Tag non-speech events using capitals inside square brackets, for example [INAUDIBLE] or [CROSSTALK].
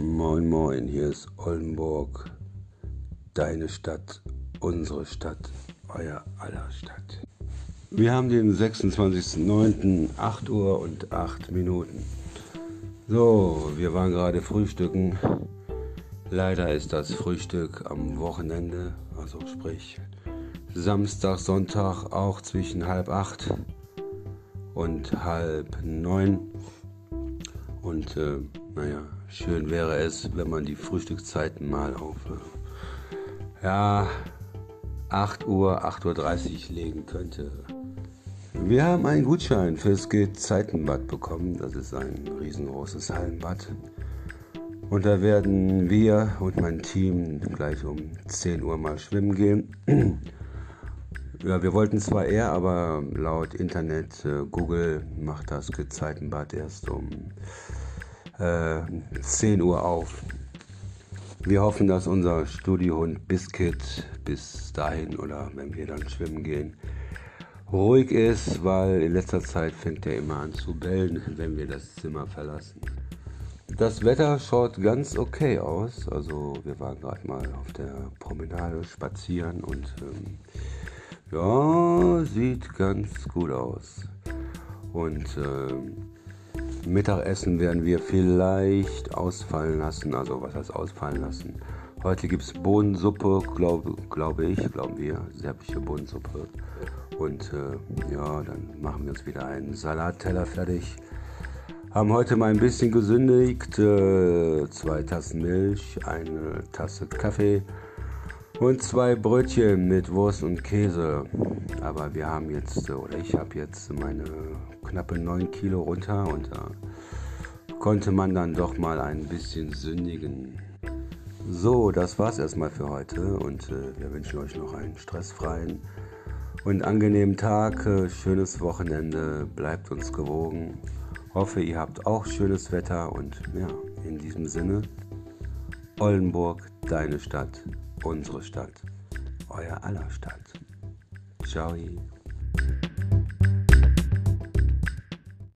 Moin Moin, hier ist Oldenburg, deine Stadt, unsere Stadt, euer aller Stadt. Wir haben den 26.09., 8 Uhr und 8 Minuten. So, wir waren gerade frühstücken. Leider ist das Frühstück am Wochenende, also sprich Samstag, Sonntag auch zwischen halb acht und halb neun. Und äh, naja, schön wäre es, wenn man die Frühstückszeiten mal auf ja, 8 Uhr, 8.30 Uhr legen könnte. Wir haben einen Gutschein fürs Gezeitenbad bekommen. Das ist ein riesengroßes Hallenbad. Und da werden wir und mein Team gleich um 10 Uhr mal schwimmen gehen. [CLEARS THROAT] Ja, wir wollten zwar eher, aber laut Internet, äh, Google macht das Gezeitenbad erst um äh, 10 Uhr auf. Wir hoffen, dass unser Studiohund Biscuit bis dahin oder wenn wir dann schwimmen gehen, ruhig ist, weil in letzter Zeit fängt er immer an zu bellen, wenn wir das Zimmer verlassen. Das Wetter schaut ganz okay aus. Also wir waren gerade mal auf der Promenade spazieren und ähm, ja, sieht ganz gut aus. Und äh, Mittagessen werden wir vielleicht ausfallen lassen. Also was heißt ausfallen lassen? Heute gibt es Bohnensuppe, glaube glaub ich, glauben wir, serbische Bohnensuppe. Und äh, ja, dann machen wir uns wieder einen Salatteller fertig. Haben heute mal ein bisschen gesündigt. Äh, zwei Tassen Milch, eine Tasse Kaffee und zwei Brötchen mit Wurst und Käse. Aber wir haben jetzt, oder ich habe jetzt meine knappe 9 Kilo runter und da konnte man dann doch mal ein bisschen sündigen. So, das war's erstmal für heute und äh, wir wünschen euch noch einen stressfreien und angenehmen Tag, äh, schönes Wochenende, bleibt uns gewogen. Hoffe, ihr habt auch schönes Wetter und ja, in diesem Sinne, Oldenburg, deine Stadt unsere Stadt, euer aller Stadt. Ciao.